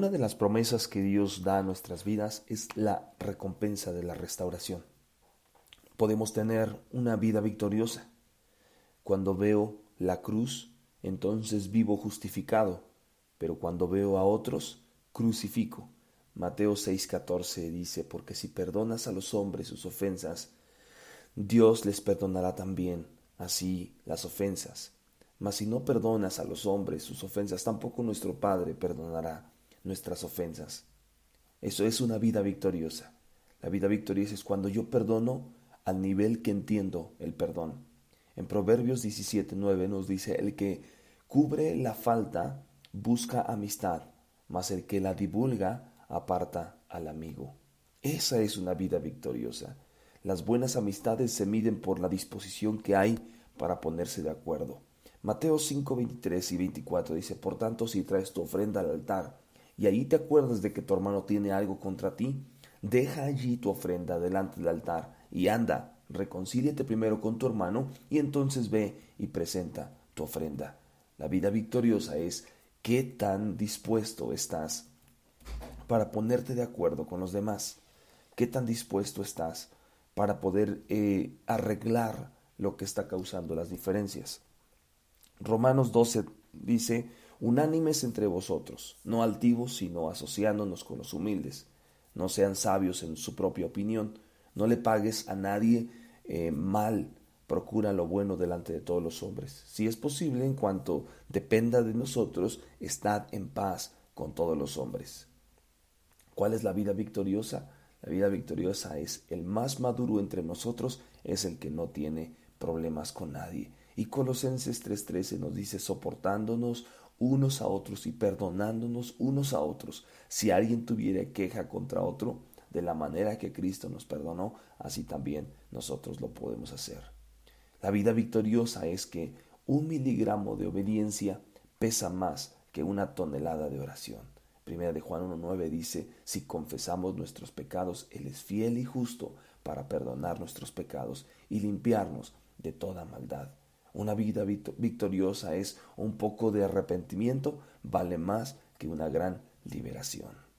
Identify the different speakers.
Speaker 1: Una de las promesas que Dios da a nuestras vidas es la recompensa de la restauración. Podemos tener una vida victoriosa. Cuando veo la cruz, entonces vivo justificado, pero cuando veo a otros, crucifico. Mateo 6:14 dice, porque si perdonas a los hombres sus ofensas, Dios les perdonará también así las ofensas. Mas si no perdonas a los hombres sus ofensas, tampoco nuestro Padre perdonará nuestras ofensas. Eso es una vida victoriosa. La vida victoriosa es cuando yo perdono al nivel que entiendo el perdón. En Proverbios 17:9 nos dice, el que cubre la falta busca amistad, mas el que la divulga aparta al amigo. Esa es una vida victoriosa. Las buenas amistades se miden por la disposición que hay para ponerse de acuerdo. Mateo 5, 23 y 24 dice, Por tanto, si traes tu ofrenda al altar y ahí te acuerdas de que tu hermano tiene algo contra ti, deja allí tu ofrenda delante del altar y anda, reconcíliate primero con tu hermano y entonces ve y presenta tu ofrenda. La vida victoriosa es qué tan dispuesto estás para ponerte de acuerdo con los demás, qué tan dispuesto estás para poder eh, arreglar lo que está causando las diferencias. Romanos 12 dice, unánimes entre vosotros, no altivos, sino asociándonos con los humildes. No sean sabios en su propia opinión, no le pagues a nadie eh, mal, procura lo bueno delante de todos los hombres. Si es posible, en cuanto dependa de nosotros, estad en paz con todos los hombres. ¿Cuál es la vida victoriosa? La vida victoriosa es el más maduro entre nosotros, es el que no tiene problemas con nadie. Y Colosenses 3:13 nos dice soportándonos unos a otros y perdonándonos unos a otros. Si alguien tuviera queja contra otro, de la manera que Cristo nos perdonó, así también nosotros lo podemos hacer. La vida victoriosa es que un miligramo de obediencia pesa más que una tonelada de oración. Primera de Juan 1.9 dice, si confesamos nuestros pecados, Él es fiel y justo para perdonar nuestros pecados y limpiarnos de toda maldad. Una vida victoriosa es un poco de arrepentimiento, vale más que una gran liberación.